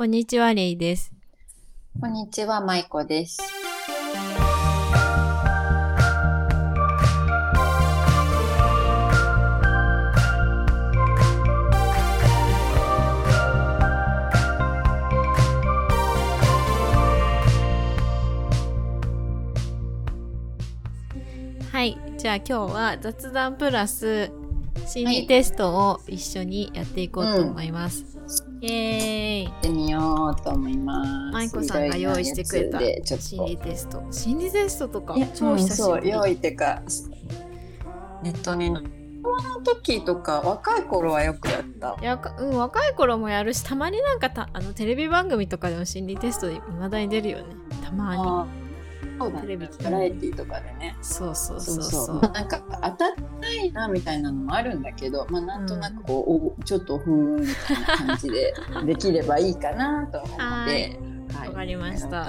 こんにちは、レイです。こんにちは、まいこです。はい、じゃあ今日は雑談プラス心理テストを一緒にやっていこうと思います。イエーイやってみようと思います。まいこさんが用意してくれたいろいろなやつでちょっ心理テスト。心理テストとかと。超久しぶり。用意ってか、ネットにの。子供の時とか、若い頃はよくやった。いやかうん、若い頃もやるしたまになんかたあのテレビ番組とかでも心理テストで未だに出るよねたまにそうだねテレビ。バラエティーとかでね。そうそうそそううそう。なんか当たってないなみたいなのもあるんだけど、まあなんとなくこう、おちょっとふーんみたいな感じでできればいいかなと思って。はいはいわかりました。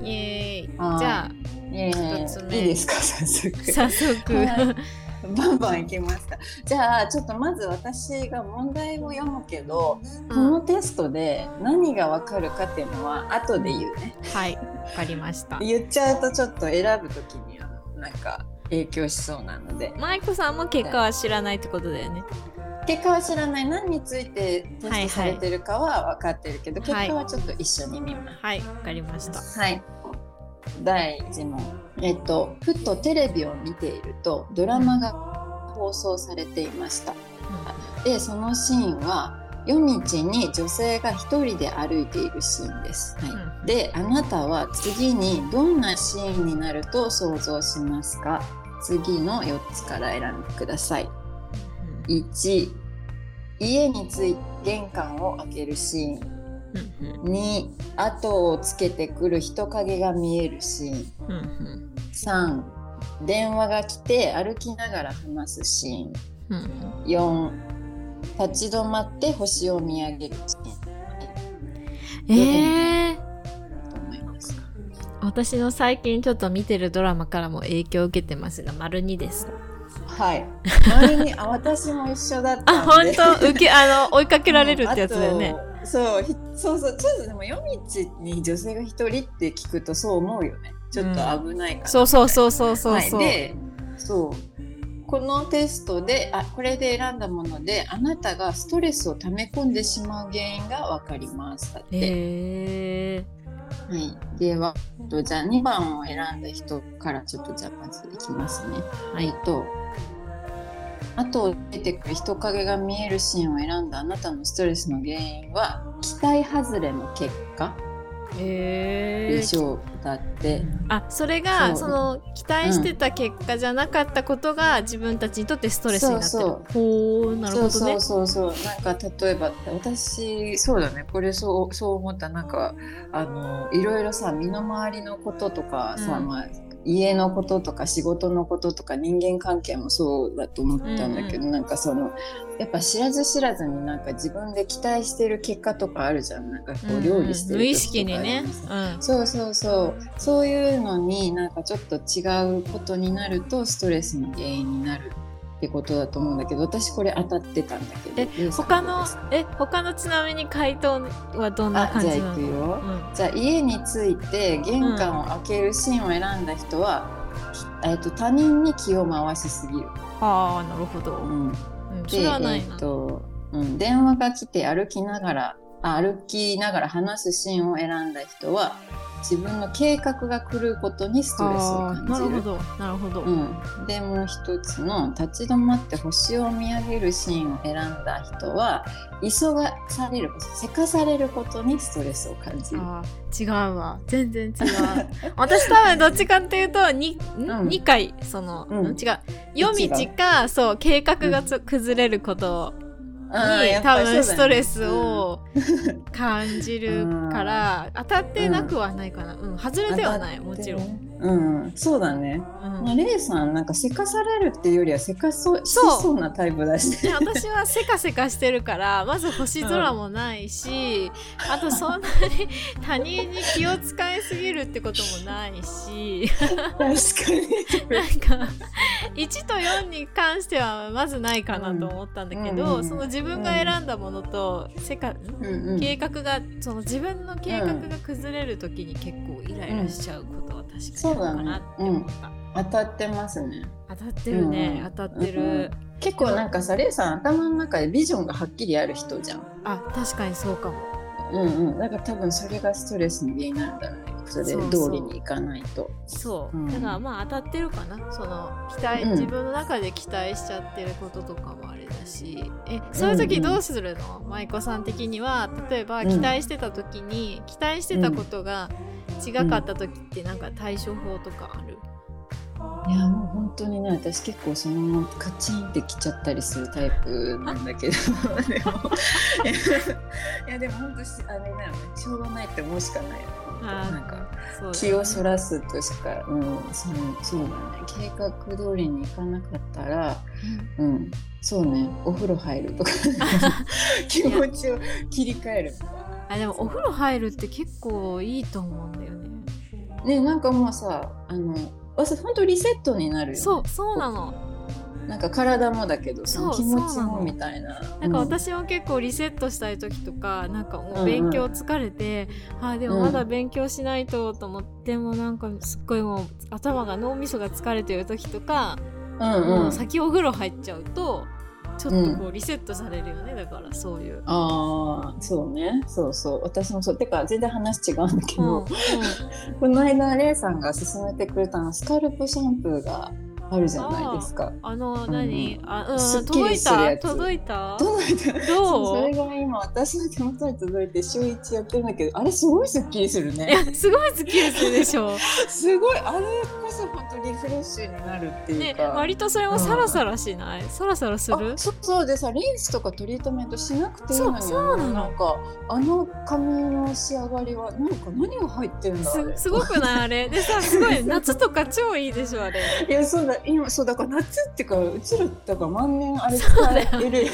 イエーイはいじゃえ一つ目いいですか？早速。あ早速、はい バンバンいきますか。じゃあちょっとまず私が問題を読むけど、このテストで何がわかるかっていうのは後で言うね。はいわかりました言っちゃうとちょっと選ぶときにはなんか影響しそうなので。マイコさんも結果は知らないってことだよね結果は知らない何についてテストされてるかは分かってるけど、はい結果はちょっと一緒に見ます。はいわかりましたはい。第1問。えっと、ふとテレビを見ているとドラマが放送されていました。で、そのシーンは夜道に女性が一人で歩いているシーンです。はい。で、あなたは次にどんなシーンになると想像しますか？次の4つから選んでください。1、家に着いて玄関を開けるシーン。2後をつけてくる人影が見えるシーン。3電話が来て歩きながら話すシーン。4立ち止まって星を見上げるシーン。えー、と思いますか？私の最近ちょっと見てるドラマからも影響を受けてますが丸2です。はい。周りにあ私も一緒だったんで。あ本当？受けあの追いかけられるってやつだよね。うんそうひそうそうちょっとでも夜道に女性が一人って聞くとそう思うよね。ちょっと危ないかな、そうそうそうそうそうそう、はい、でそう。このテストであこれで選んだものであなたがストレスを溜め込んでしまう原因がわかります。だって、はい、ではとじゃあ2番を選んだ人からちょっとじゃあまずいきますね。はい。とあと出てくる人影が見えるシーンを選んだあなたのストレスの原因は期待外れの結果へえでしょう。だって。あそれがその期待してた結果じゃなかったことが自分たちにとってストレスになってる。そうほうなるほどね。そうそうそう。そうなんか例えば私そうだね。これそうそう思った。なんかあのいろいろさ身の回りのこととかさ、うん。まあ家のこととか仕事のこととか人間関係もそうだと思ったんだけど、なんかそのやっぱ知らず知らずになんか自分で期待してる結果とかあるじゃん。なんかこうんう料理してる無意時とか識にね、うん、そうそうそう。そういうのになんかちょっと違うことになるとストレスの原因になるってことだと思うんだけど私これ当たってたんだけど。え他のえ他のちなみに回答はどんなあじゃあ感じなのいくよ、うん。じゃあ家に着いて玄関を開けるシーンを選んだ人は、きえっと他人に気を回しすぎる、ああなるほど、うん、うん、そでれはないえっな、とうん、電話が来て歩きながらあ歩きながら話すシーンを選んだ人は自分の計画が狂うことにストレスを感じる。なるほど。なるほど、うん、でもう一つの立ち止まって星を見上げるシーンを選んだ人は急がされることせかされることにストレスを感じる。違うわ。全然違う。私多分どっちかっていうと 2,、うん。二回その、うん。違う。夜道かそう計画がつ、崩れることに多分ストレスを感じるから、当たってなくはないかな、うん、外れてはないもちろん、ん。うん、そうだね。うんまあ、レイさんなんかせかされるっていうよりはせかそうしそうなタイプだし。で私はせかせかしてるからまず星空もないし、あとそんなに他人に気を使いすぎるってこともないし確かに。なんか1と4に関してはまずないかなと思ったんだけど、うんその自分が選んだものとせかうんうん計画がその自分の計画が崩れる時に結構イライラしちゃうことは確かにあるかなって思った、当たってますね。当たってるね、うん。当たってる、結構なんかさレイさん頭の中でビジョンがはっきりある人じゃん。あ確かにそうかもうんうん。だから多分それがストレスの原因なんだろうね。それ通りにいかないと。そう、うん。だからまあ当たってるかな。その期待、うん。自分の中で期待しちゃってることとかもあれだし。えそういう時どうするの、舞妓さん的には。例えばうん。期待してた時に、期待してたことが違かった時ってなんか対処法とかある、いやもう本当にね私結構そのままカチンってきちゃったりするタイプなんだけど。で もいやでも本当しあれだよねしょうがないって思うしかないなんか気をそらすとしか、うん、そうそうだね。計画通りにいかなかったらうん。そうね。お風呂入るとか。気持ちを切り替える。あでもお風呂入るって結構いいと思うんだよね。ねなんかもうさあの私本当リセットになるよ、ね、そうそうなの。なんか体もだけどその気持ちもみたいな。なんかうん。私も結構リセットしたい時とかなんかもうんううん。勉強疲れて、あーでもまだ勉強しないとと思ってもなんかすっごいもう頭が脳みそが疲れてる時とか、うんうもうん先お風呂入っちゃうとちょっとこううリセットされるよね。だからそういう。ああそうね。そうそう。私もそう。てか全然話違うんだけど、うん。うん。この間レイさんが勧めてくれたのスカルプシャンプーがあるじゃないですか。あのん。何、あうん届いた？届いた？届いた。どそう？それが今私の手元に届いて週一やってるんだけどあれすごいスッキリするいねやすごいスッキリするでしょ。すごいあれこそ本当リフレッシュになるっていうねか、割とそれもサラサラしない、サラサラする？あそうそうでさリンスとかトリートメントしなくていいのにそうなの。なんかあの髪の仕上がりはなんか何が入ってるんだすすごくない？あれ。でさすごい 夏とか超いいでしょあれ。いやそうだ今そうだから夏っていうかうちらだから万年あれそうだよ使える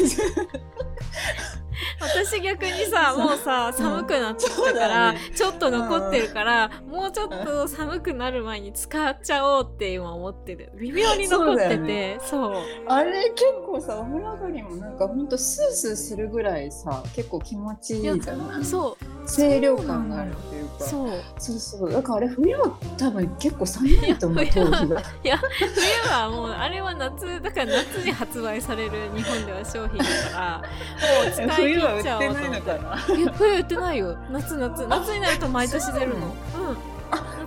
私逆にさもうさ寒くなってきたから、ね。ちょっと残ってるから、もうちょっと寒くなる前に使っちゃおうって今思ってる。微妙に残っててそう,、あれ結構さお風呂上がりもなんかほんとスースーするぐらいさ結構気持ちいいじゃない？そう清涼感があるっていうか。そう。そうそう。だからあれ冬は多分結構寒いと思う冬は。いや冬はもうあれは夏だから夏に発売される日本では商品だからもう使い冬は売っ切っちゃおうと思って。いのかな。いや冬売ってないよ。夏夏。夏になると毎年出るの。うん。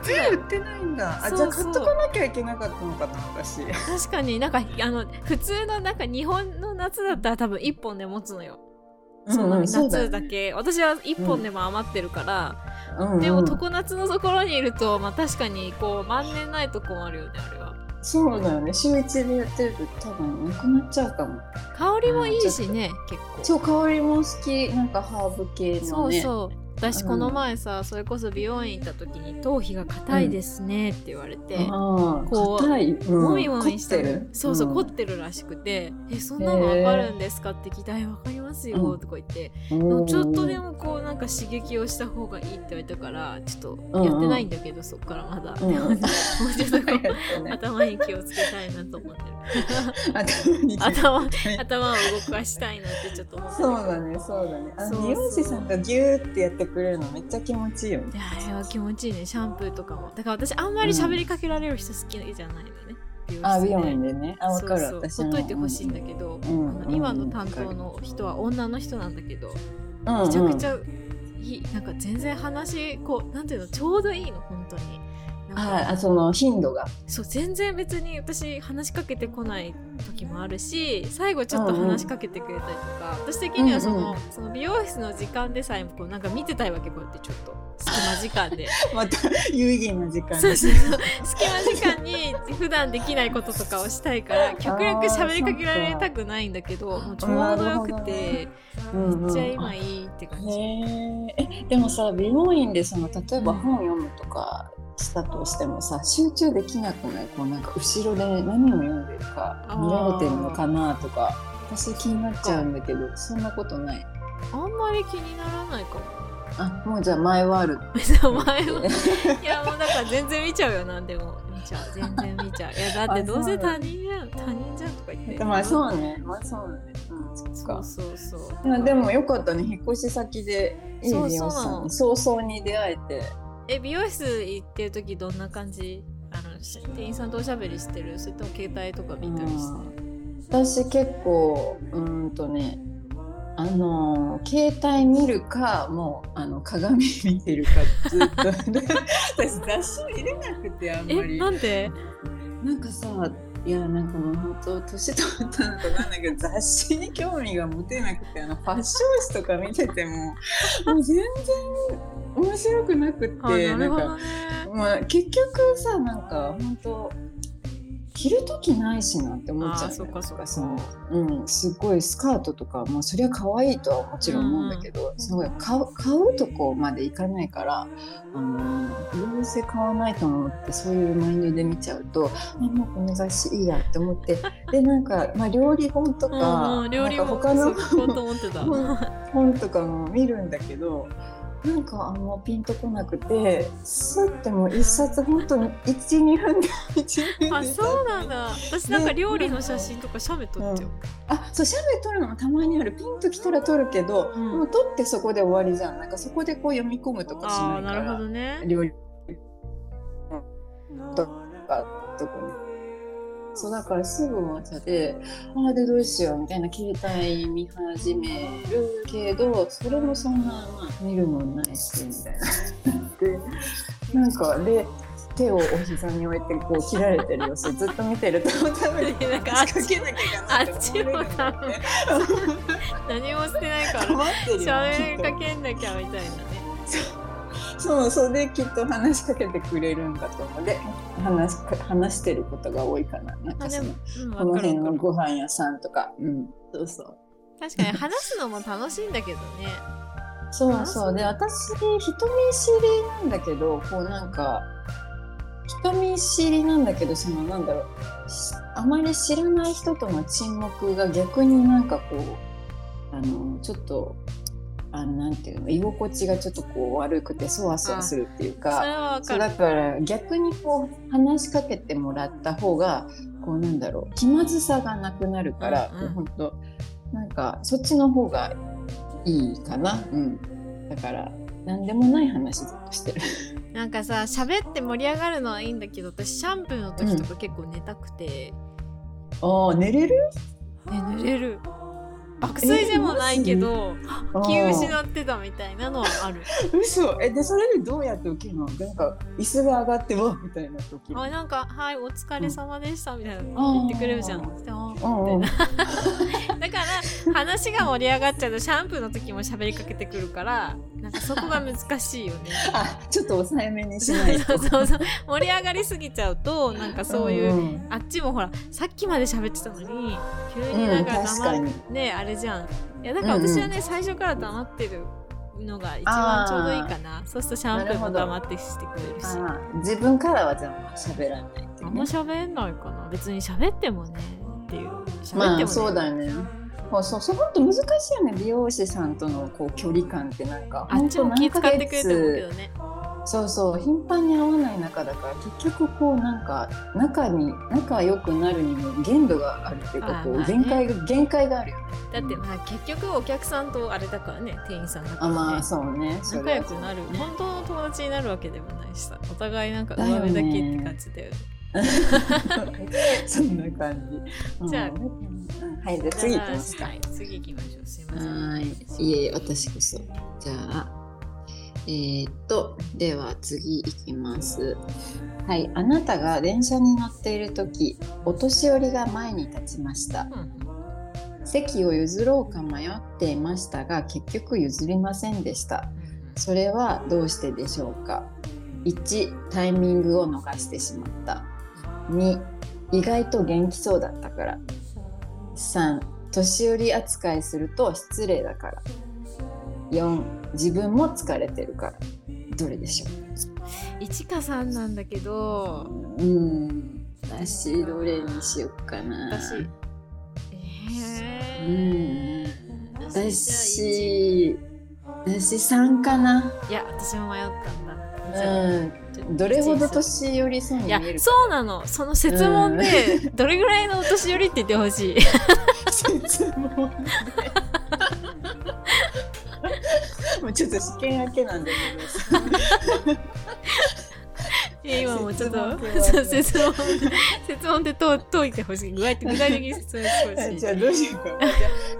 夏だよ。冬売ってないんだ。あそうじゃあ買っとかなきゃいけなかったのかな私。確かになんかあの普通のなんか日本の夏だったら多分1本で持つのよ。その夏だけ。私は1本でも余ってるから、うんうん。でも常夏のところにいると、まあ、確かにこう万年ないと困るよねあれは。そうだよね。週一でやってると多分なくなっちゃうかも。香りもいいしね結構。そう香りも好き。なんかハーブ系のね。そうそう私うん。この前さ、それこそ美容院行った時に頭皮が硬いですねって言われて、ああこうもみもみしてる？そうそう、ん。凝ってるらしくて「えそんなのわかるんですか?」って聞いて「はいわかりますよ」うんとか言って、うんちょっとでもこうなんか刺激をした方がいいって言われたからちょっとやってないんだけど、そっからまだ、ももうちょっとね。頭に気をつけたいなと思ってる。頭に頭頭を動かしたいなってちょっと思ってる。そうだねそうだね。美容師さんがギューってやってくれるのめっちゃ気持ちいいよね。いやあれは気持ちいいね。シャンプーとかも。だから私あんまり喋りかけられる人好きじゃないのね、美容室で。あ美容院でね。あわかる。そうそう。ほっといてほしいんだけど、うん。あの今の担当の人は女の人なんだけど、うんうん。めちゃくちゃいいなんか全然話こうなんていうのちょうどいいの本当に。なんかはいあその頻度が。そう全然別に私話しかけてこない時もあるし最後ちょっと話しかけてくれたりとか、私的にはその,、うんうん。その美容室の時間でさえもこうなんか見てたいわけこうやってちょっと。隙間時間で。また有意義な時間。そうそうそう。隙間時間に普段できないこととかをしたいから極力喋りかけられたくないんだけどもうちょうどよくて、めっちゃ今いいって感じ。へええでもさ美容院でその例えば本読むとかしたとしてもさ集中できなくない？こうなんか後ろで何を読んでるか見られてるのかなとか私気になっちゃうんだけどそんなことない。あんまり気にならないかも。あもうじゃあ前はある。前は。いやもうだから全然見ちゃうよなんでも。見ちゃう。全然見ちゃう。いやだってどうせ他人じゃん他人じゃんとか言ってまあそうね。まあそうね。うん、そっか。そうそうそう。でもよかったね。引っ越し先でいいそう美容師さんに早々に出会えて。え美容室行ってる時どんな感じ？店員さんとおしゃべりしてるそれとも携帯とか見たりして。私結構うーんとねあの携帯見るかもうあの鏡見てるかずっと 私雑誌入れなくてあんまえりなんで？なんかさいやなんかもう本当年取ったのかなんだけど雑誌に興味が持てなくてあのファッション誌とか見ててももう全然面白くなくってあなんかまあ、結局さなんか本当着る時ないしなって思っちゃうそっかそっか。そのうん、すごいスカートとかもうそりゃ可愛いとはもちろん思うんだけど、すごい買う買うとこまでいかないからあのどうせ買わないと思ってそういうマインドで見ちゃうとあもうこの雑誌いいやって思って。でなんか、まあ、料理本とか,、うんうん、料理もなんか他の本とかも見るんだけどなんかあんまピンとこなくてスッてもう一冊本当に12分で1分あそうなんだ。私なんか料理の写真とか写メ撮っちゃう、あそう写メ撮るのもたまにある。ピンときたら撮るけど、うん。もう撮ってそこで終わりじゃん。なんかそこでこう読み込むとかしなるないから。ほどね。料理。とかとかねそうだからすぐ終わっちゃってああでどうしようみたいな携帯見始めるけどそれもそんな、まあ、見るもんないしみたいな。でなんかで手をお膝に置いてこう切られてる様子ずっと見てると多分なんかあっち仕掛けなきゃいけないあっちも多分何もしてないから喋りかけなきゃみたいなねそうそうできっと話しかけてくれるんだと思う。で話し話してることが多いかな。なんかそのこの辺のご飯屋さんとか。うん。そうそう。確かに話すのも楽しいんだけどね。そうそう。で私人見知りなんだけどこうなんか人見知りなんだけどそのなんだろう。しあまり知らない人との沈黙が逆になんかこうあのちょっとあのなんていうの居心地がちょっとこう悪くてそわそわするっていうそかそうだから逆にこう話しかけてもらった方がこうなんだろう気まずさがなくなるから、うんうん。本当なんかそっちの方がいいかな、うん、だから何でもない話ずっとしてる。なんかさ喋って盛り上がるのはいいんだけど私シャンプーの時とか結構寝たくて、ああ寝れる？ね寝れる爆睡でもないけど気失ってたみたいなのはある。嘘。えでそれでどうやって起きるの？なんか椅子が上がってわみたいな時。あなんか「はいお疲れ様でした」みたいなうん。言ってくれるじゃん。みたいなだから話が盛り上がっちゃうとシャンプーの時も喋りかけてくるからなんかそこが難しいよね。あちょっと抑えめにしないと。そうそうそう。盛り上がりすぎちゃうとなんかそういう、んん。あっちもほらさっきまで喋ってたのに急になんかうんねあれじゃん。いやだから私はね、最初から黙ってるのが一番ちょうどいいかな。そうするとシャンプーも黙ってしてくれるし。自分からはじゃあ喋らないねあんま喋んないかな別に喋ってもねっていう喋ってもね、まあそうだよね。そうそうそう本当難しいよね美容師さんとのこう距離感ってなんかあっちも気使ってくれてるけどね。ねそうそう頻繁に会わない中だから結局こうなんか仲に仲良くなるにも限度があるっていうかこう限界が限界があるよね。だってまあ結局お客さんとあれだからね店員さんだからねあまあそうね。そ仲良くなる本当の友達になるわけでもないしさお互いなんか上辺だけって感じだよね そんな感じ。じゃあうんうんはいじゃあ次行きますか。はい次行きましょうすいませんはい。いえいえ、私こそ。じゃあ、えーっと、では次いきます。はい。あなたが電車に乗っているとき、お年寄りが前に立ちました。席を譲ろうか迷っていましたが、結局譲りませんでした。それはどうしてでしょうか ?1、タイミングを逃してしまった。2、意外と元気そうだったから。3、年寄り扱いすると失礼だから。4、自分も疲れてるから。どれでしょ1か3なんだけどううん。私、どれにしようかな。私うえん。ー、じゃあ私、私3かな。いや私も迷ったんだうん、どれほど年寄りそうに見えるかいやそうなのその質問でどれぐらいのお年寄りって言ってほしい 質問でちょっと試験明けなんで今もうちょっと質問 そう質問でと解いてほしい。具体具体的に説明してほし。いじゃあどうしようか。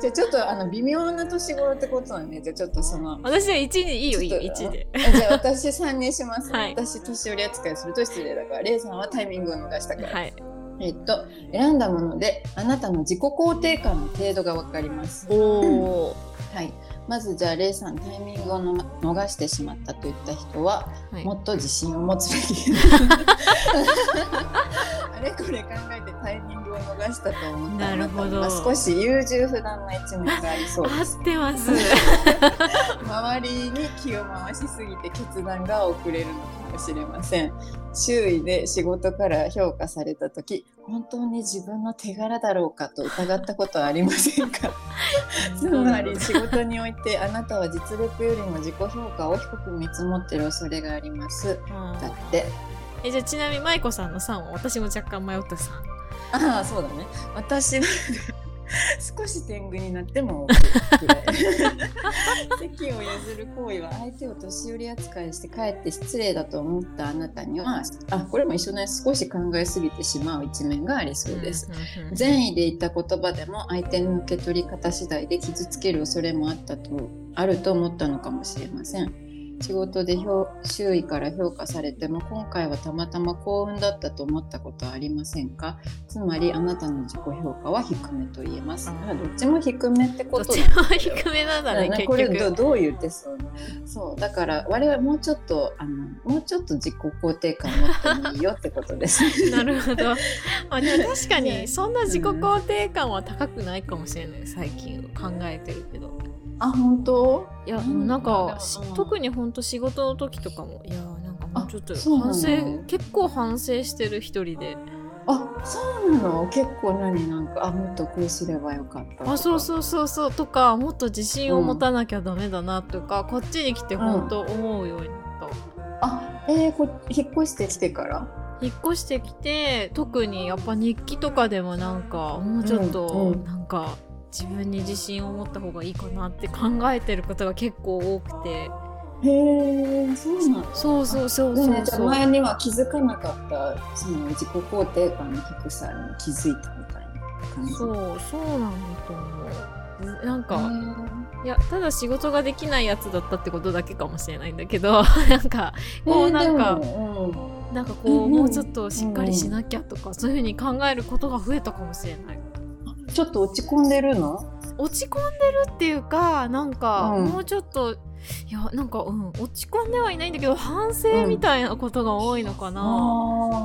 じゃあちょっとあの微妙な年頃ってことなんでじゃあちょっとその私は1でいいよいいよちょっと1であ じゃあ私3にします、はい。私年寄り扱いすると失礼だからレイさんはタイミングを逃したから、はい。えっと選んだものであなたの自己肯定感の程度がわかります。おおはいまずじゃあレイさんタイミングをの逃してしまったといった人は、はい。もっと自信を持つべき。あれこれ考えてタイミングを逃したと思った。なるほど。少し優柔不断な一面がありそうです。合ってます。周りに気を回しすぎて決断が遅れるのかもしれません。周囲で仕事から評価された時本当に自分の手柄だろうかと疑ったことはありませんか？つまり仕事においてあなたは実力よりも自己評価を低く見積もってる恐れがあります。うん。だって。えじゃあちなみに舞子さんの3は私も若干迷ったさああそうだね。私は 少し天狗になっても 席を譲る行為は相手を年寄り扱いしてかえって失礼だと思ったあなたにはあこれも一緒ね。少し考えすぎてしまう一面がありそうです、善意で言った言葉でも相手の受け取り方次第で傷つける恐れもあったとあると思ったのかもしれません仕事で評周囲から評価されても今回はたまたま幸運だったと思ったことはありませんか？つまりあなたの自己評価は低めと言えます。どっちも低めってど。っことちも低めなんだね結だねこれど局どう言ってそうそうだから我々もうちょっとあのもうちょっと自己肯定感持ってもいいよってことです。なるほど、まあ、でも確かに そんな自己肯定感は高くないかもしれない最近考えてるけどあ本当？いやうんなんかうん。特にほんと仕事の時とかもいやなんかもうちょっと反省結構反省してる一人で。あそうなの？結構何？なんかあもっとこうすればよかったあそうそうそうそう。とかもっと自信を持たなきゃダメだなとか、こっちに来て本当思うようになった、あえー、こ引っ越してきてから？引っ越してきて特にやっぱ日記とかでもなんかもうちょっとうんうん。なんか自分に自信を持った方がいいかなって考えてることが結構多くて。へえそうなんだ。そうそうそうでそうそう。前には気づかなかったその自己肯定感の低さに気づいたみたいな感じ。そうそうなんだと思う。なんか、へいやただ仕事ができないやつだったってことだけかもしれないんだけど なんかーこうなんか、なんかこう、うんうん。もうちょっとしっかりしなきゃとか、そういうふうに考えることが増えたかもしれない。うんちょっと落ち込んでるの？落ち込んでるっていうかなんか、うん。もうちょっといやなんか、うん、落ち込んではいないんだけど反省みたいなことが多いのかな、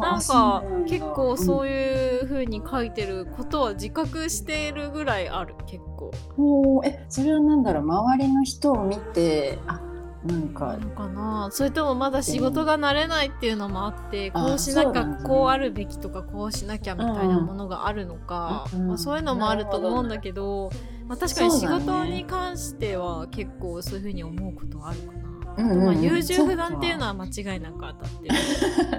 なんか結構そういいう風に書いてることは自覚しているぐらいある結構。うん。おーえそれはなんだろう？周りの人を見てあなんかなのかな？それともまだ仕事が慣れないっていうのもあってあこうしなきゃこうあるべきとかこうしなきゃみたいなものがあるのか、うんまあ、そういうのもあると思うんだけど、まあ、確かに仕事に関しては結構そういうふうに思うことはあるかな。まあ、優柔不断っていうのは間違いなく当たってる。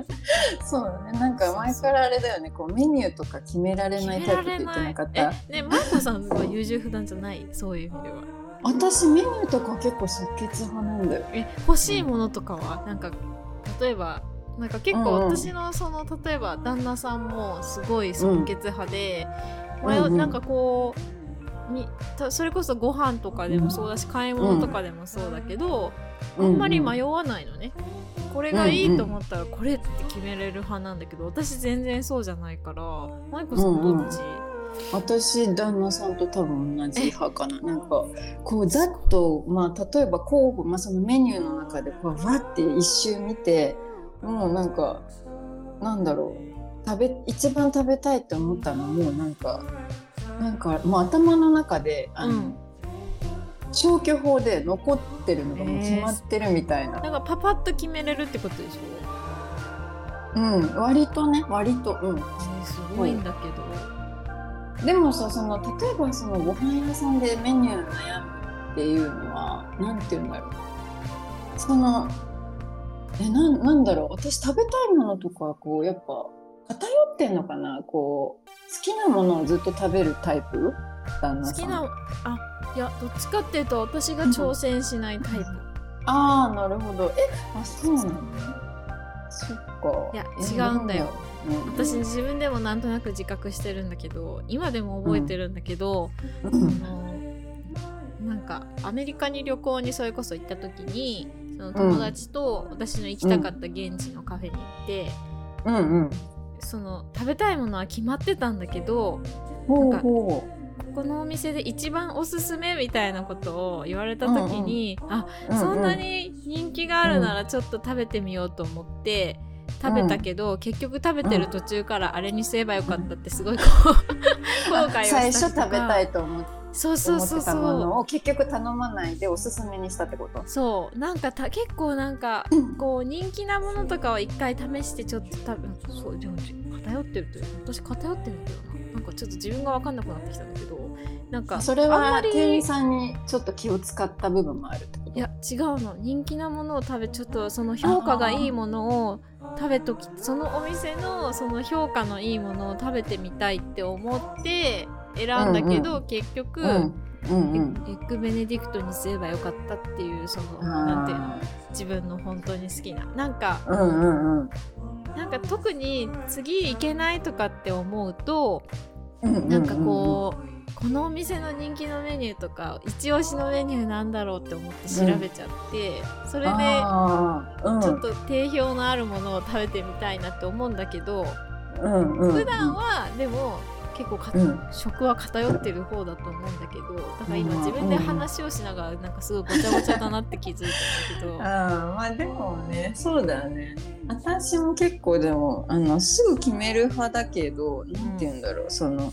そうだね。なんか前からあれだよね。こうメニューとか決められないタイプって言ってなかった？え、ね、マイコさんは優柔不断じゃない？そういう意味では。私メニューとか結構即決派なんだよ。え、欲しいものとかは？なんか例えばなんか結構私のその例えば旦那さんもすごい即決派で、うんうん。うん迷うなんかこうにたそれこそご飯とかでもそうだし、買い物とかでもそうだけど、あんまり迷わないのね。これがいいと思ったらこれって決めれる派なんだけど私全然そうじゃないからマイコさん。どっち、私旦那さんと多分同じ派かな。なんかこうざっとまあ例えば候補、まあ、そのメニューの中でこうわって一周見てもうなんかなんだろう。食べ一番食べたいって思ったのもうなんかなんかもう頭の中であの、うん。消去法で残ってるのがもう決まってるみたいな、なんかパパッと決めれるってことでしょ、うん割とね割とうん。えーすごいんだけど、でもさその例えばそのご飯屋さんでメニュー悩むっていうのはなんて言うんだろう。そのえなんなんだろう。私食べたいものとかこうやっぱ偏ってんのかな。こう好きなものをずっと食べるタイプ？旦那さん。好きなあいやどっちかっていうと私が挑戦しないタイプ、ああなるほど。えあそうなの？そっか。いやえ違うんだよ、うん私自分でもなんとなく自覚してるんだけど今でも覚えてるんだけど、うんあのなんかアメリカに旅行にそれこそ行った時にその友達と私の行きたかった現地のカフェに行って、うんうんその食べたいものは決まってたんだけどなんかほこのお店で一番おすすめみたいなことを言われた時に、あうそんなに人気があるならちょっと食べてみようと思って食べたけど、結局食べてる途中からあれにすればよかったってすごいこう後悔をした最初食べたいと思っそうそうそうそうのを結局頼まないでおすすめにしたってこと？そう。なんかた結構なんかこう人気なものとかを一回試してちょっと食べそうでも偏ってるという私偏ってるんだよな。なんかちょっと自分が分かんなくなってきたんだけどなんかそれはり店員さんにちょっと気を使った部分もあるってこと？いや違うの。人気なものを食べちょっとその評価がいいものを食べときそのお店のその評価のいいものを食べてみたいって思って選んだけど、結局、うんうんエッグベネディクトにすればよかったっていうそのなんていうの？あ自分の本当に好きな。なんかーうんうんうん。なんか特に次行けないとかって思うとうんうんうん。なんかこうこのお店の人気のメニューとか一押しのメニューなんだろうって思って調べちゃって、それでうん。ちょっと定評のあるものを食べてみたいなって思うんだけどうんうん普段はでも結構か、うん。食は偏ってる方だと思うんだけどだから今うん自分で話をしながらなんかすごいごちゃごちゃだなって気づいたんだけど。あーまあでもねそうだよね。私も結構でもあのすぐ決める派だけどなんて言うんだろう、その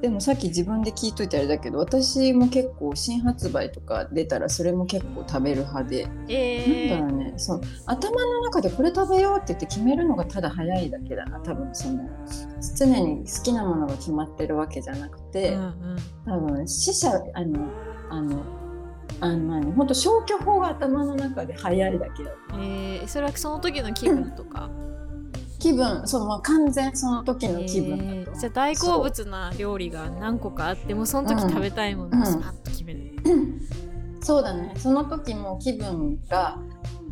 でもさっき自分で聞いといてあれだけど私も結構新発売とか出たらそれも結構食べる派で、えー。なんだろうね。そう。頭の中でこれ食べようって言って決めるのがただ早いだけだな多分その。常に好きなものが決まってるわけじゃなくて、うんうん。多分死者あのあのあの何？本当消去法が頭の中で早いだけだ。えーそれはその時の気分とか、気分そのまあ完全その時の気分えーじゃあ大好物な料理が何個かあってもその時食べたいものをスパッと決める、そうだね。その時も気分が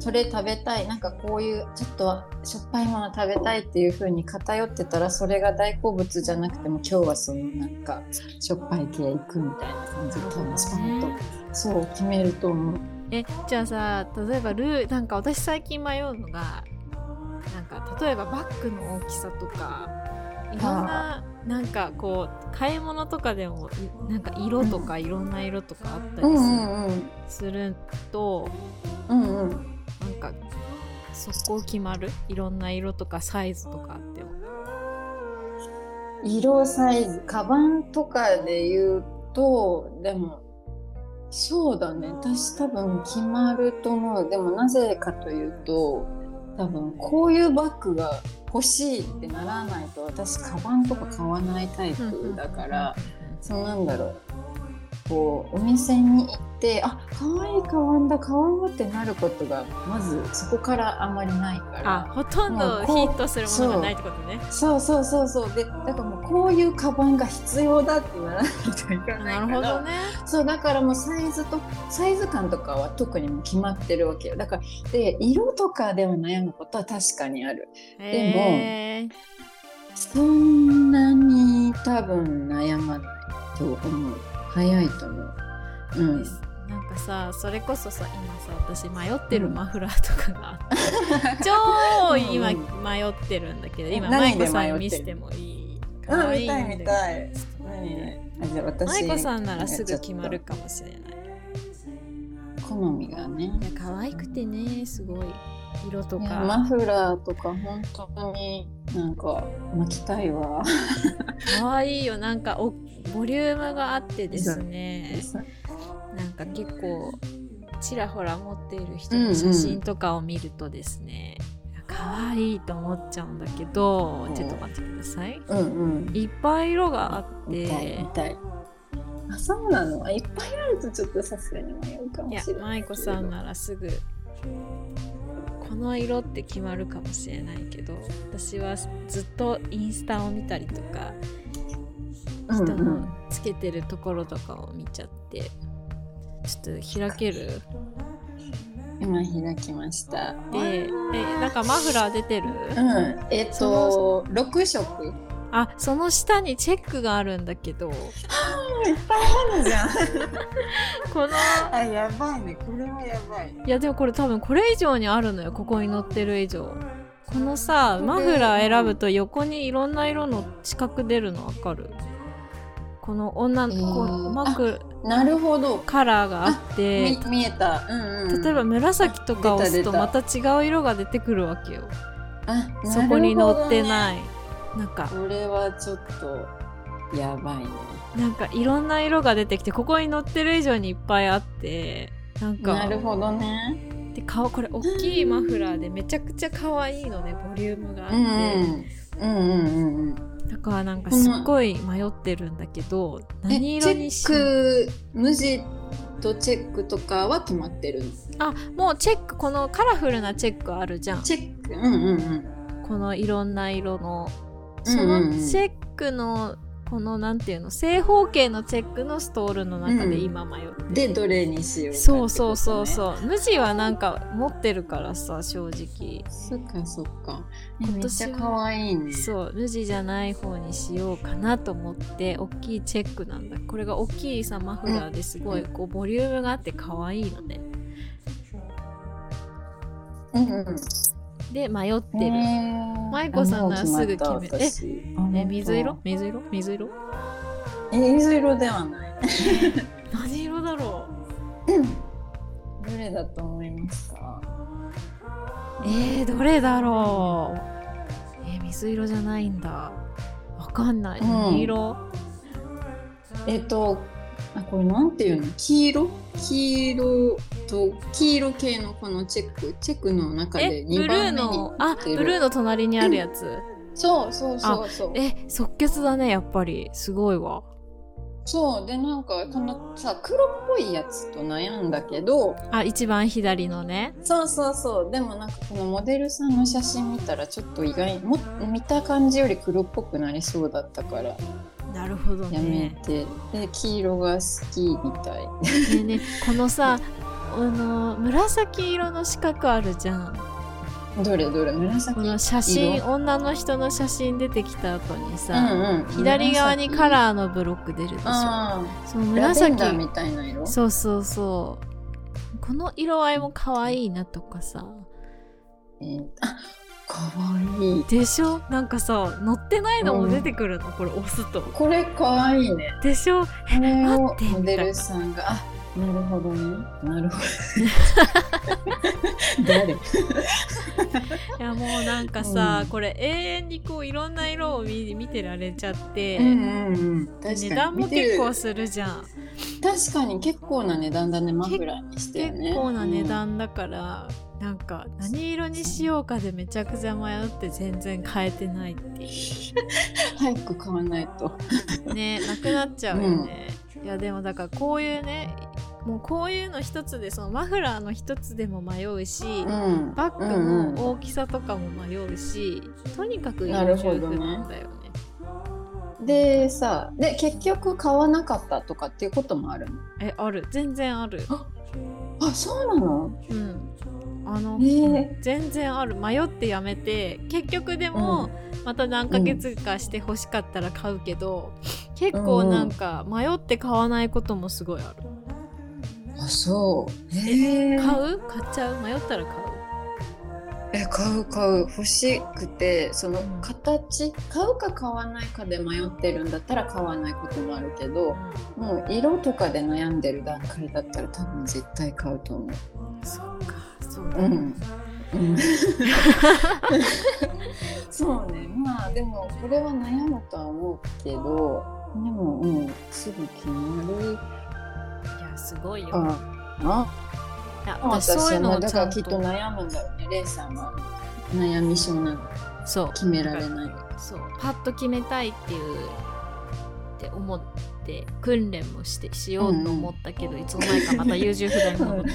それ食べたい。なんかこういうちょっとしょっぱいもの食べたいっていう風に偏ってたらそれが大好物じゃなくても今日はそのなんかしょっぱい系行くみたいな感じで多分スパンとそう決めると思う。えじゃあさ例えばルーなんか私最近迷うのがなんか例えばバッグの大きさとかいろんななんかこう買い物とかでもいなんか色とかいろんな色とかあったりする,、とうんうん。うんなんか速攻決まる？いろんな色とかサイズとかあっても。色サイズ。カバンとかで言うとでもそうだね。私多分決まると思う。でもなぜかというと多分こういうバッグが欲しいってならないと私カバンとか買わないタイプだからそうなんだろう。こうお店に行ってあ可愛いカバンだ買おうってなることがまずそこからあまりないから。あほとんどヒットするものがないってことね。そうそうそうそう。でだからもうこういうカバンが必要だってならないといかないから。なるほどね。そうだからもうサイズとサイズ感とかは特にもう決まってるわけよ。だからで色とかでは悩むことは確かにある。へー。そんなに多分悩まないと思う。早いと思ううん。ですなんかさそれこそさ今さ私迷ってるマフラーとかがあって、超今うん迷ってるんだけど今何で舞子さん見せてもいいあ可愛見たいんで見たい舞子さんならすぐ決まるかもしれない。好みがね。いや可愛くてねすごい色とか。マフラーとか本当になんか巻きたいわ。可愛いよ。なんかおボリュームがあってですねなんか結構ちらほら持っている人の写真とかを見るとですね、可愛いと思っちゃうんだけどちょっと待ってください。うんうん。いっぱい色があって。あそうなの？あいっぱいあるとちょっとさすがに迷うかもいやしれない。舞子さんならすぐこの色って決まるかもしれないけど私はずっとインスタを見たりとか人のつけてるところとかを見ちゃってちょっと開ける？今開きました。でえなんかマフラー出てる？うん。えっと6色。あその下にチェックがあるんだけど。いっぱいあるじゃん。このあやばいね。これはやばい。いやでもこれ多分これ以上にあるのよ。ここに載ってる以上。このさマフラー選ぶと横にいろんな色の四角出るの分かる？この女の子、えーマクなるほど。カラーがあってみ見えた、うんうん、例えば紫とか押すとまた違う色が出てくるわけよ。あそこに載ってい。ないなんか。これはちょっとやばいね。なんかいろんな色が出てきてここに載ってる以上にいっぱいあってなんか。なるほどね。で顔これ大きいマフラーでめちゃくちゃ可愛いのねボリュームがあって、うんうん。うんうんうんだからなんかすっごい迷ってるんだけど何色にしチェック無地とチェックとかは決まってるあもうチェックこのカラフルなチェックあるじゃん。チェックうんうんうん。このいろんな色の。そのうんチェックのこのなんていうの正方形のチェックのストールの中で今迷ってる、でどれにしようかってそうそうそうそう。無地はなんか持ってるからさ正直。そっかそっか。えめっ今年はちゃ可愛いね。そう無地じゃない方にしようかなと思って大きいチェックなんだ。これが大きいさマフラーですごいこうボリュームがあって可愛いのね。うんうんで迷ってる、舞舞子さんならすぐ決めえええ水色？水色？水色？え水色ではない。何色だろどれだと思いますか？うえー、どれだろう？えー、水色じゃないんだ。わかんない。うん。何色、えっとあこれなんていうの？黄色？黄色と黄色系のこのチェック？チェックの中で2えブルー番目にのあブルーの隣にあるやつ、そうそうそうそう。え即決だねやっぱり。すごいわそうでなんかこのさ黒っぽいやつと悩んだけどあ一番左のね。そうそうそう。でもなんかこのモデルさんの写真見たらちょっと意外も見た感じより黒っぽくなりそうだったからなるほどやめねて、で黄色が好きみたい。ねえねえこのさあの紫色の四角あるじゃんどれどれ紫？この写真色？女の人の写真出てきた後にうんさ、うん、左側にカーラーのブロック出るでしょ。あその紫。みたいな色？そうそうそう。この色合いも可愛いなとかさ。えーあかわい。いでしょ？なんかさ乗ってないのも出てくるの、これ押すと。これかわいいね。でしょ？これを待ってモデルさんがあなるほどね。なるほど。誰？いやもうなんかさ、うん。これ永遠にこういろんな色を見見てられちゃって、うんうんうん。確かに。値段も結構するじゃん。確かに結構な値段だねマフラーにしてね。結構な値段だから、なんか何色にしようかでめちゃくちゃ迷って全然変えてないっていう。ん 早く買わないと。うねなくなっちゃうよね、いやでもだからこういうねもうこういうの一つでそのマフラーの一つでも迷うし、うん。バッグうんうんも大きさとかも迷うし、とにかくなる色十ほどね。分なんだよね。でさで結局買わなかったとかっていうこともあるの？えある。全然ある。あそうなの？うん。あの、ね全然ある。迷ってやめて結局でも、また何ヶ月かして欲しかったら買うけど、結構なん。か迷って買わないこともすごいある、あそう。へえ買う？買っちゃう？迷ったら買う？え買う買う。欲しくてそのうん。形？買うか買わないかで迷ってるんだったら買わないこともあるけどもう色とかで悩んでる段階だったら多分絶対買うと思う。そっか。そうだ、うん、うん、そうね。まあでもこれは悩むとは思うけどでもうん。すぐ決まるすごいよ、かないや私そういうのはをだからきっと悩むんだろうねレイさんは。悩み性なのそう。決められない。そう。パッと決めたいっていうって思って訓練もしてしようと思ったけど、いつの間にかまた優柔不断に戻って。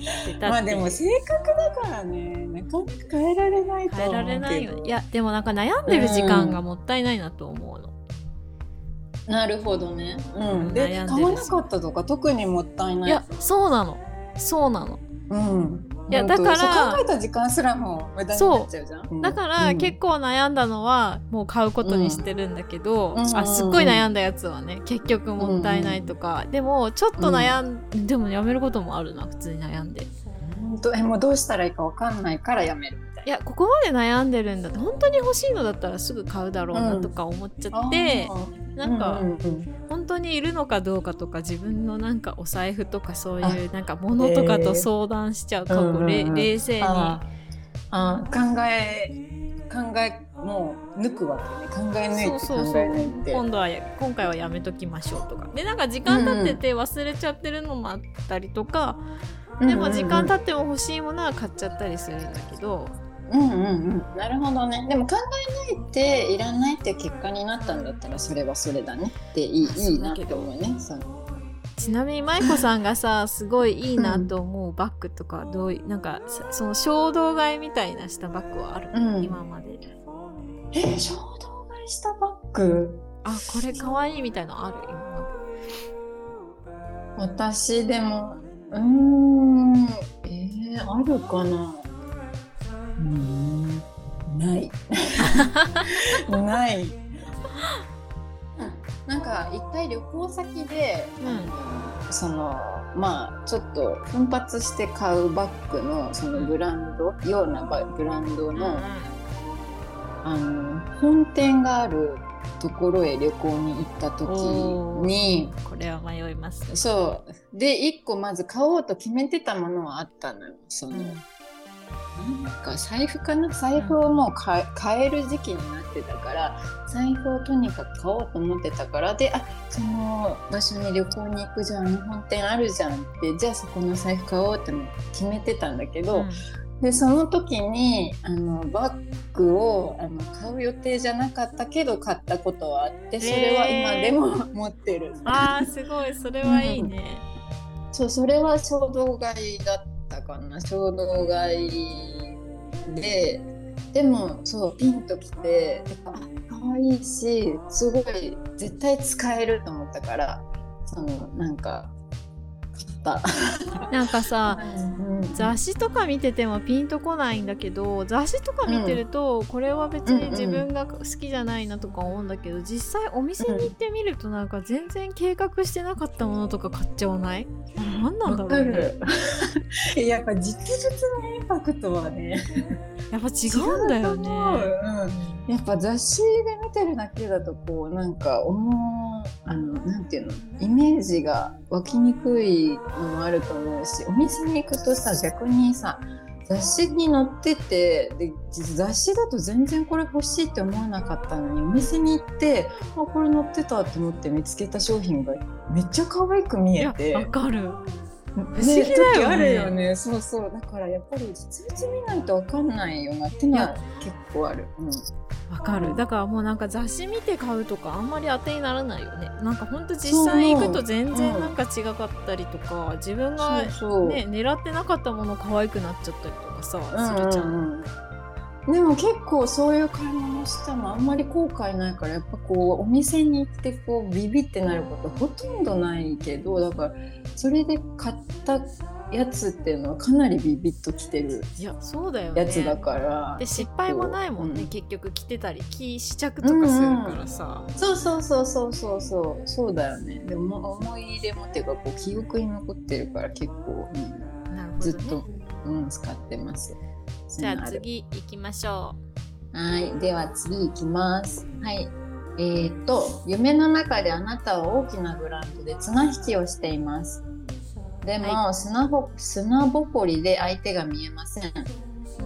まあでも性格だからねなかなか変えられないと変えられないよ。いやでもなんか悩んでる時間がもったいないなと思うの、うん、なるほどね。うん。で買わなかったとか特にもったいない。いやそうなの。そうなの。うん。いやだから考えた時間すらも無駄になっちゃうじゃん、う。ん、だから結構悩んだのはもう買うことにしてるんだけど、うん、あすっごい悩んだやつはね結局もったいないとか、うん、でもちょっと悩ん、うん、でもやめることもあるな普通に悩んで。えもうどうしたらいいか分かんないからやめるいやここまで悩んでるんだって本当に欲しいのだったらすぐ買うだろうなとか思っちゃって、うん、なんか、うんうんうん、本当にいるのかどうかとか自分のなんかお財布とかそういうなんか物とかと相談しちゃう、えー、過去、冷静に。あ考え考えもう抜くわけね。考え抜いて考え抜いて。今度は今回はやめときましょうとか。でなんか時間経ってて忘れちゃってるのもあったりとか、でも時間経っても欲しいものは買っちゃったりするんだけど。うんうんうん。なるほどね。でも考えないっていらないって結果になったんだったらそれはそれだねっていいいいなって思うね。ちなみに舞子さんがさすごいいいなと思うバッグとかどういうなんかその衝動買いみたいなしたバッグはある、うん、今まで。え衝動買いしたバッグ？あこれかわいいみたいのある？今まで。私でもうんえー、あるかな？うんない。ない。なんか一回旅行先で、うん、そのまあちょっと奮発して買うバッグのそのブランドようなブランドの、うん、あの本店があるところへ旅行に行った時にこれは迷います、そう。で1個まず買おうと決めてたものはあったのよその、うん、なんか財布かな？財布をもう買える時期になってたから財布をとにかく買おうと思ってたからであその場所に旅行に行くじゃん日本店あるじゃんってじゃあそこの財布買おうって決めてたんだけど、うん。でその時にあのバッグをあの買う予定じゃなかったけど買ったことはあってそれは今でも 持ってる。あーすごい。それはいいね。うん、そうそれは衝動買いだったかな衝動買いで。でもそうピンときてあ可愛いしすごい絶対使えると思ったからそのなんか なんかさ、うん、雑誌とか見ててもピンとこないんだけど雑誌とか見てると、これは別に自分が好きじゃないなとか思うんだけど実際お店に行ってみるとなんか全然計画してなかったものとか買っちゃわない？何なんだろうね。やっぱ実物のインパクトはね。やっぱ違うんだよね、うん、やっぱ雑誌で見てるだけだとこうなんか思うあのなていうのイメージが湧きにくいのもあると思うしお店に行くとさ逆にさ雑誌に載っててで雑誌だと全然これ欲しいって思わなかったのにお店に行ってあこれ載ってたと思って見つけた商品がめっちゃ可愛く見えて。わかる。不思議だよね。あるよね。そうそう。だからやっぱり実物見ないと分かんないよなってのは結構ある。わ、うん、かる。だからもうなんか雑誌見て買うとかあんまり当てにならないよね。なんかほんと実際行くと全然なんか違かったりとか、うん、自分がね狙ってなかったもの可愛くなっちゃったりとかさするじゃん、うんうんでも結構そういう買い物したのあんまり後悔ないからやっぱこうお店に行ってこうビビってなることほとんどないけどだからそれで買ったやつっていうのはかなりビビッときてるいやそうだよ、ね、やつだからで失敗もないもんね、うん、結局着てたり着試着とかするからさ、うんうん、そうそうそうそうそうそうそうだよね。でも思い入れもっていうかこう記憶に残ってるから結構、うんね、ずっと、うん、使ってます。じゃあ次行きましょう。はい、では次行きます。はい。えー、っと、夢の中であなたは大きなグラウンドで綱引きをしています。でも、はい、砂ぼ砂ぼこりで相手が見えません。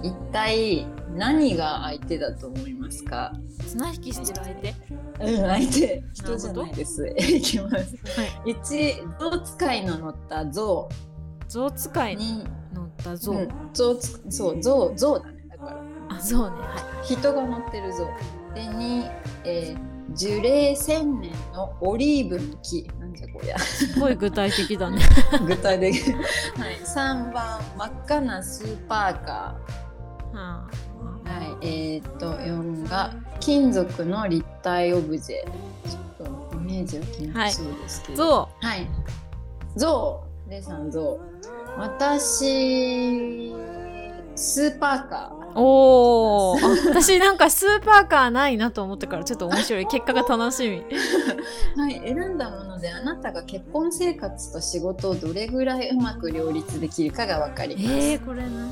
一体何が相手だと思いますか？綱引きしてる相手？うん、相手。人じゃないです。い きます。はい、1、象使いの乗った象。象使いに乗った象、うん、象そう象象だねだから。あ象ねはい。人が乗ってる象で2、えー、樹齢千年のオリーブの木。なんじゃこりゃ。すごい具体的だね。具体的。はい。3番真っ赤なスーパーカー。はい。えー、っと4が金属の立体オブジェ。ちょっとイメージは気になそうですけど、ゾウはい。ゾウレイさ私スーパーカー。おお私なんかスーパーカーないなと思ったからちょっと面白い。結果が楽しみ。はい選んだものであなたが結婚生活と仕事をどれぐらいうまく両立できるかがわかります。えー、これ何？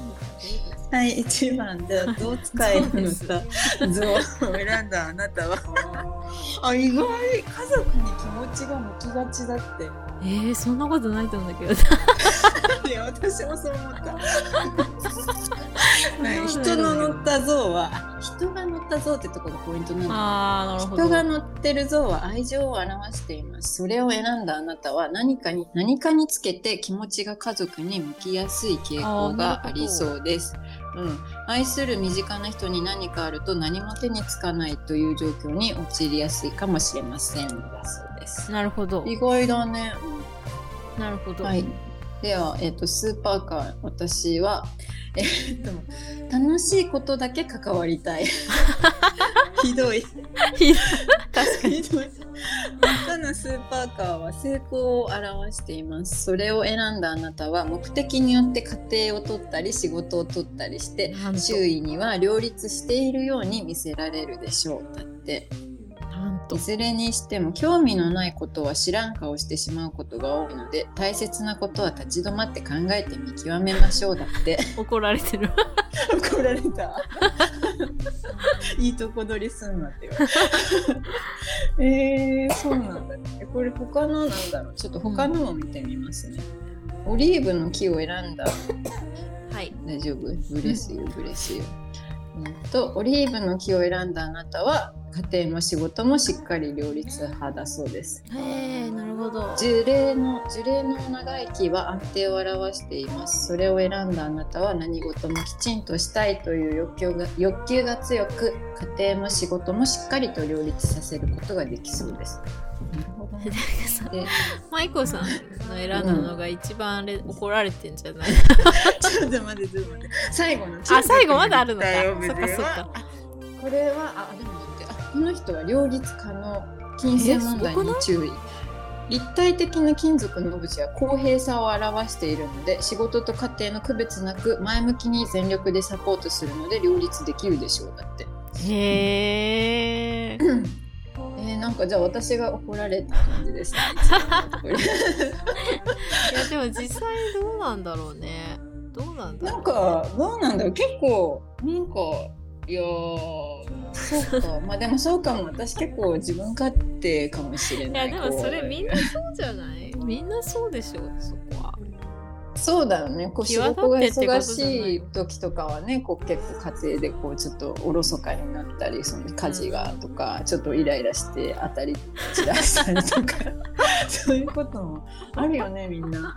はい1番でどう使えるのか図を選んだあなたは。あ意外。家族に気持ちが向きがちだってえー、そんなことないと思うんだけど。いや私もそう思った。人の乗った像は人が乗った像ってところがポイントなんだ。あなるほど。人が乗ってる像は愛情を表しています。それを選んだあなたは何かに何かにつけて気持ちが家族に向きやすい傾向がありそうです。うん、愛する身近な人に何かあると何も手につかないという状況に陥りやすいかもしれません。だそうです。なるほど。意外だね、うん、なるほど、はい。では、えーと、スーパーカー私は、えーと、楽しいことだけ関わりたい。ひどい。確かに。ひどい。真っ赤なスーパーカーは成功を表しています。それを選んだあなたは目的によって家庭を取ったり仕事を取ったりして周囲には両立しているように見せられるでしょう。だっていずれにしても興味のないことは知らん顔してしまうことが多いので大切なことは立ち止まって考えて見極めましょうだって。怒られてる。怒られた。いいとこ取りすんなって えー、そうなんだね。これ他のなんだろう。ちょっと他のを見てみますね、うん、オリーブの木を選んだ。はい。大丈夫？ブレスよブレスよ。うんとオリーブの木を選んだあなたは家庭も仕事もしっかり両立派だそうです。へえ、なるほど。樹齢の樹齢の長生きは安定を表しています。それを選んだあなたは何事もきちんとしたいという欲求が欲求が強く、家庭も仕事もしっかりと両立させることができそうです。なるほど。マイコさんの選んだのが一番あれ、うん、怒られてんじゃない？ちょっと待ってちょっと待って最後のあ最後まだあるのかそっかそっかこれはあでもこの人は両立可能金銭問題に注意。立体的な金属のオブジェは公平さを表しているので仕事と家庭の区別なく前向きに全力でサポートするので両立できるでしょうだって。へええー、なんかじゃあ私が怒られた感じですね。いやでも実際どうなんだろうね。どうなんだろう、なんかどうなんだろう。結構なんかいやそうか。まあでもそうかも。私結構自分勝手かもしれない。いやでもそれみんなそうじゃない？みんなそうでしょそこはそうだよねこう仕事が忙しい時とかはねこう結構家庭でこうちょっとおろそかになったりその家事がとか、うん、ちょっとイライラして当たり散らしたりとか そういうこともあるよねみんな。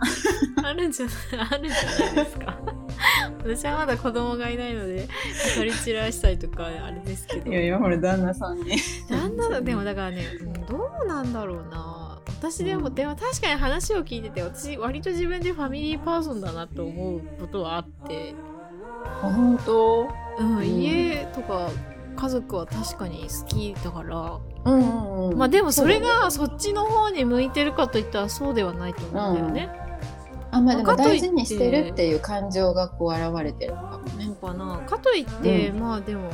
あるんじゃない？あるんじゃないですか？私はまだ子供がいないので当たり散らしたりとかあれですけど。いやいやほら旦那さんに。旦那でもだからねどうなんだろうな。私でも、うん、でも確かに話を聞いてて私割と自分でファミリーパーソンだなと思うことはあって。本当、うん、うん、家とか家族は確かに好きだから、うんうんうん、まあでもそれがそっちの方に向いてるかといったらそうではないと思うんだよね。あまあでも大事にしてるっていう感情がこう現れてるのかもね。かな。かといって、まあでも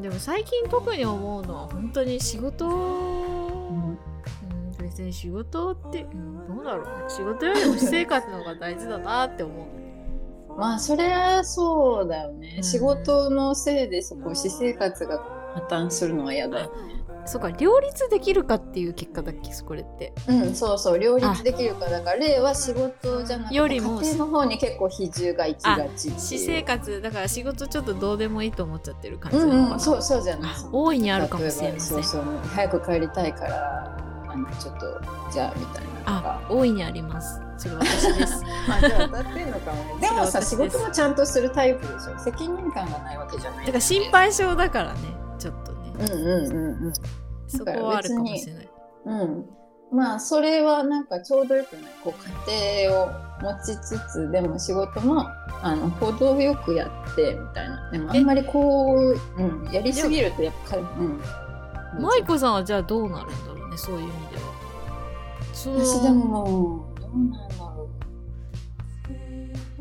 でも最近特に思うのは本当に仕事別に仕事って、うん、どうだろう仕事よりも私生活の方が大事だなって思う。まあそれはそうだよね、うん、仕事のせいでそこ私生活が破綻するのは嫌だよね。そうか両立できるかっていう結果だっけこれって。うんそうそう両立できるかだから例は仕事じゃなくてよりも家庭の方に結構比重がいきがち私生活だから仕事ちょっとどうでもいいと思っちゃってる感じなのかな、うんうん、そうそうじゃない大いにあるかもしれません。そうそう早く帰りたいからあのちょっとじゃあみたいな。あ大いにあります。それ私です。あじゃあ当たってんのかもね。でもさ仕事もちゃんとするタイプでしょ。責任感がないわけじゃない。だから心配性だからね。ちょっとね。うんうんうんうん。そこはあるかもしれない。うん。まあそれはなんかちょうどよくない。こう家庭を持ちつつでも仕事もあの程よくやってみたいな。でもあんまりこう、うん、やりすぎるとやっぱうん。舞子さんはじゃあどうなるんだねそういう意味では。私でもどうなんだろう。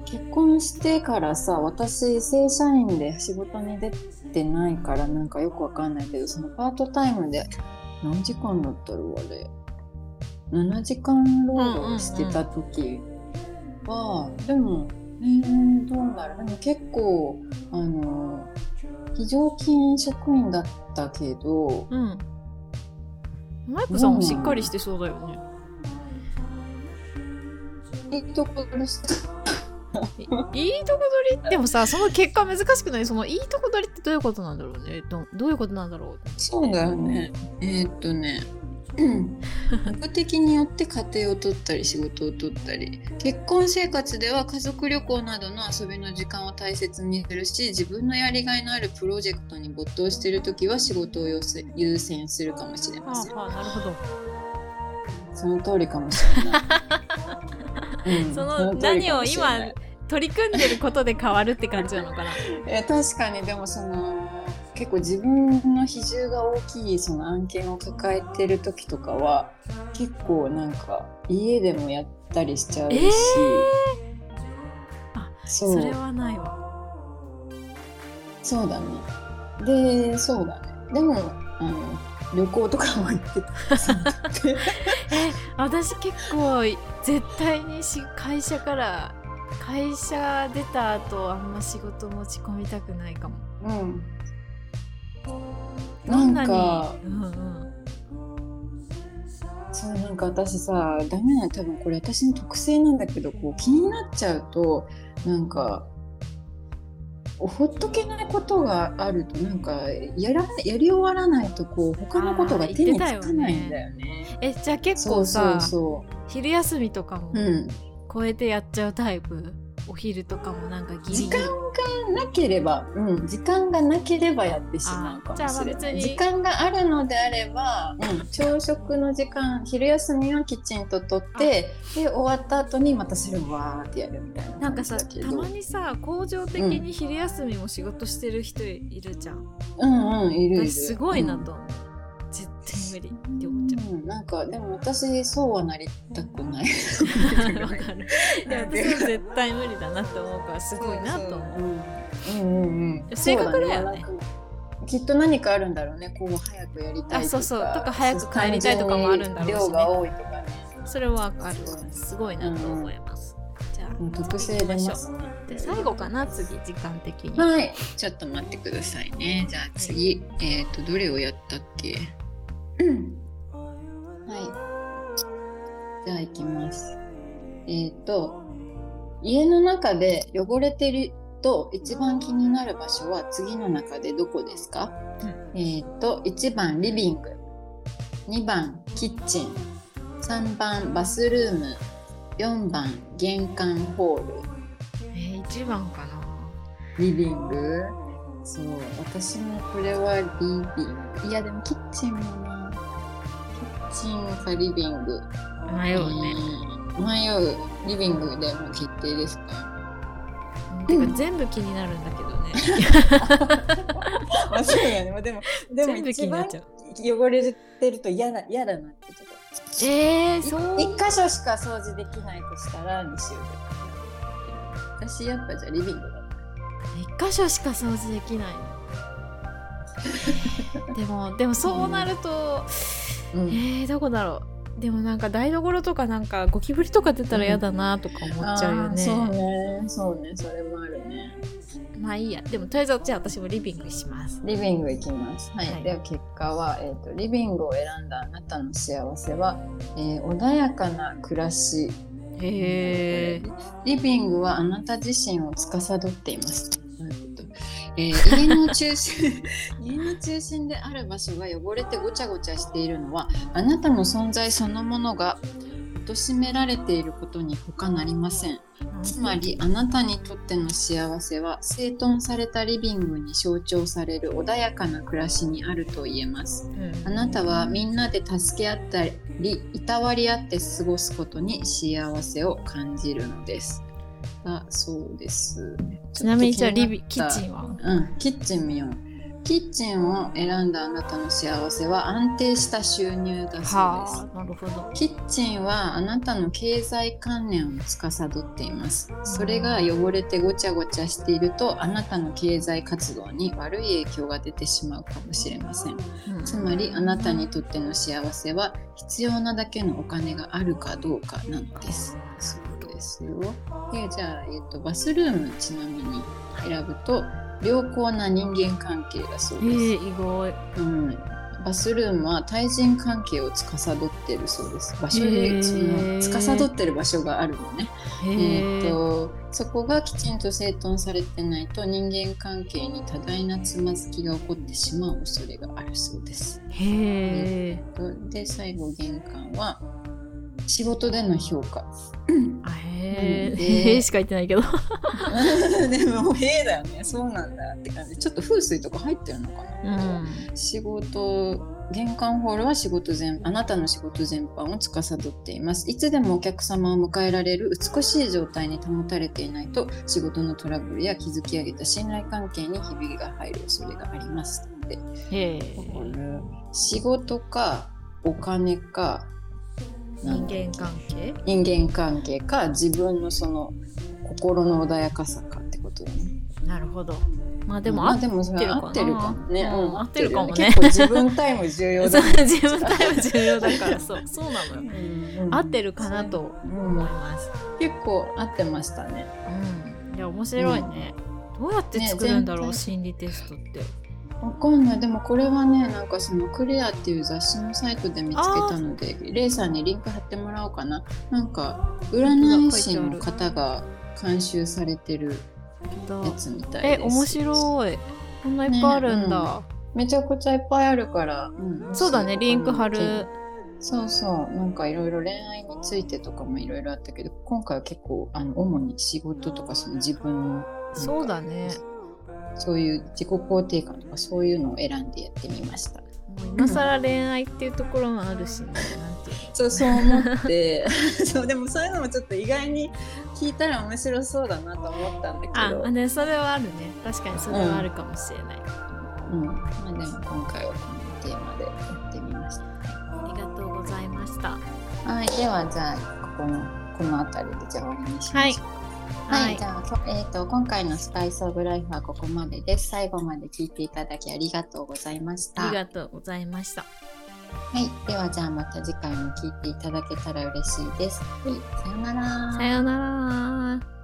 結婚してからさ私正社員で仕事に出てないからなんかよくわかんないけどそのパートタイムで何時間だったろうあれ。7時間労働してた時は、でもえー、どうだろう。でも結構あの非常勤職員だったけどうん舞子さんもしっかりしてそうだよね。い いところしていいいとこ取り？でもさその結果難しくない？そのいいとこ取りってどういうことなんだろうね？どどういうことなんだろう？そうだよね。えーっとね、うん目的によって家庭を取ったり仕事を取ったり。結婚生活では家族旅行などの遊びの時間を大切にするし自分のやりがいのあるプロジェクトに没頭している時は仕事を優先するかもしれません。はあ、はあ、なるほど。その通りかもしれない。うん。その何を今取り組んでることで変わるって感じなのかな。え確かにでもその結構自分の比重が大きいその案件を抱えてる時とかは結構なんか家でもやったりしちゃうし、えー。あそれはないわ。そうだね。でそうだね。でもあの旅行とかも行ってた。え私結構絶対にし会社から会社出た後あんま仕事持ち込みたくないかも。うんなんかうんうんそうなんか私さダメなの多分これ私の特性なんだけどこう気になっちゃうとなんかほっとけないことがあるとなんかやらやり終わらないとこう他のことが手につかないんだよね。えじゃあ結そうそ構さ昼休みとかもう。うん。超えてやっちゃうタイプ？お昼とかもなんかギリギリ時間がなければ、うん、時間がなければやってしまうかもしれあじゃあまあ別にない。時間があるのであれば、うん、朝食の時間、昼休みはきちんととって、で終わった後にまたそれをわーってやるみたいな。なんかさ感じだけどたまにさ恒常的に昼休みも仕事してる人いるじゃん、うんうんいるいる。私すごいなと思う、無理って思っちゃううん、なんかでも私そうはなりたくない。わかる で私は絶対無理だなって思うからすごいなと思うそうそううんうんうんうん。性格だよねきっと何かあるんだろうね。こう早くやりたいとか。あそうそうとか早く帰りたいとかもあるんだろうしね量が多いとかね。それはわかるすごいなと思います、じゃあもう特性出ますね。で最後かな次時間的に、はい。ちょっと待ってくださいね。じゃあ次、えっ、とどれをやったっけ？うん。はい。じゃあ行きます。えっ、と家の中で汚れてると一番気になる場所は次の中でどこですか？えっ、と1番リビング、2番キッチン、3番バスルーム、4番玄関ホール。えー、1番かなリビングそう私もこれはリビングいやでもキッチンもなチンかリビング。迷うね、うん。迷うリビングでもう決定ですかてか全部気になるんだけどね。ま あそうやね。まあでもでも一番汚れてると嫌だ嫌だなってと。こえー、そう。一箇所しか掃除できないとしたら2週間私やっぱじゃあリビングだな一箇所しか掃除できないの。でもでもそうなると、うんえー、どこだろう。でもなんか台所とかなんかゴキブリとか出たら嫌だなとか思っちゃうよね、そうね。そうね。それもあるね。まあいいや。でもとりあえずじゃあ私もリビングします。リビング行きます。はい。はい。では結果は、えーと、リビングを選んだあなたの幸せは、えー穏やかな暮らし。へえリビングはあなた自身を司っています。えー家の中心 家の中心である場所が汚れてごちゃごちゃしているのはあなたの存在そのものが貶められていることに他なりません。つまりあなたにとっての幸せは整頓されたリビングに象徴される穏やかな暮らしにあると言えます。うん。あなたはみんなで助け合ったりいたわり合って過ごすことに幸せを感じるのですあそうですちなみにじゃあリビキッンチンは？うん、キッチン見よう。キッチンを選んだあなたの幸せは安定した収入だそうです。はあなるほどキッチンはあなたの経済観念を司っています。それが汚れてごちゃごちゃしているとあなたの経済活動に悪い影響が出てしまうかもしれません。うんつまりあなたにとっての幸せは必要なだけのお金があるかどうかなのです。ですよ。でじゃあ、えっとバスルームちなみに選ぶと良好な人間関係だそうえです。ー、意外うん、バスルームは対人関係を司っているそうです。場所へーにその司ってる場所があるのね。へえーー、とそこがきちんと整頓されてないと人間関係に多大なつまずきが起こってしまう恐れがあるそうです。へえとで最後玄関は仕事での評価。あへうんでえしか言ってないけど。でも「へえ」だよね。そうなんだって感じ。ちょっと風水とか入ってるのかうな、ん仕事玄関ホールは仕事全あなたの仕事全般を司っています。いつでもお客様を迎えられる美しい状態に保たれていないと仕事のトラブルや築き上げた信頼関係にひびが入る恐れがありますのでへえ仕事かお金か人間関係？人間関係か自分のその心の穏やかさかってことだね。なるほど。まあでも合ってるかもね。うん。合ってるかもね。結構自分タイム重要だ 自分タイム重要だから。そうそうなのよ。うん。合ってるかなと思います。結構合ってましたね。うん。いや面白いね。どうやって作るんだろうね心理テストってわかんない。でもこれはねなんかそのクレアっていう雑誌のサイトで見つけたのでレイさんにリンク貼ってもらおうかな。なんか占い師の方が監修されてるやつみたいです。え面白い。こんないっぱいあるんだ、めちゃくちゃいっぱいあるから、うん。そうだねリンク貼る。そうそう。なんかいろいろ恋愛についてとかもいろいろあったけど今回は結構あの主に仕事とかその自分のそうだねそういう自己肯定感とかそういうのを選んでやってみました。もう今更恋愛っていうところもあるしね。そうそう思って。そうでもそういうのもちょっと意外に聞いたら面白そうだなと思ったんだけど。あねそれはあるね。確かにそれはあるかもしれない、うん。まあ、でも今回はこのテーマでやってみました。ありがとうございました。はい。ではじゃあここのこの辺りでじゃあ終わりにしましょうはい、はいじゃあ、えー、と今回のスパイスオブライフはここまでです。最後まで聞いていただきありがとうございました。ありがとうございましたはい、ではじゃあまた次回も聞いていただけたら嬉しいです。はい、さようなら。さようなら